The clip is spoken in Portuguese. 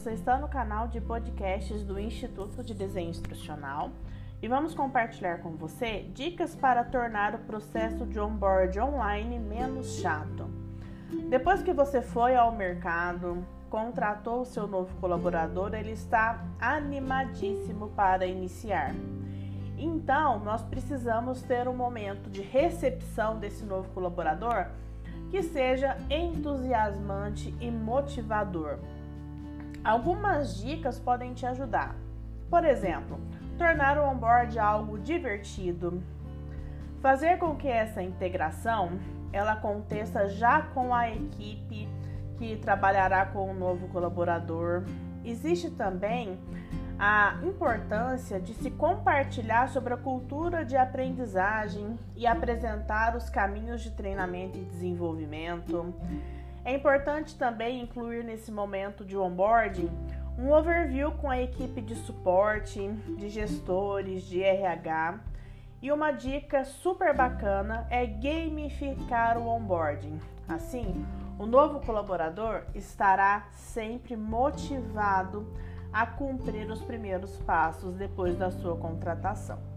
você está no canal de podcasts do Instituto de Desenho Instrucional e vamos compartilhar com você dicas para tornar o processo de onboard online menos chato. Depois que você foi ao mercado, contratou o seu novo colaborador, ele está animadíssimo para iniciar. Então, nós precisamos ter um momento de recepção desse novo colaborador que seja entusiasmante e motivador. Algumas dicas podem te ajudar. Por exemplo, tornar o onboard algo divertido. Fazer com que essa integração ela aconteça já com a equipe que trabalhará com o novo colaborador. Existe também a importância de se compartilhar sobre a cultura de aprendizagem e apresentar os caminhos de treinamento e desenvolvimento. É importante também incluir nesse momento de onboarding um overview com a equipe de suporte, de gestores, de RH. E uma dica super bacana é gamificar o onboarding. Assim, o novo colaborador estará sempre motivado a cumprir os primeiros passos depois da sua contratação.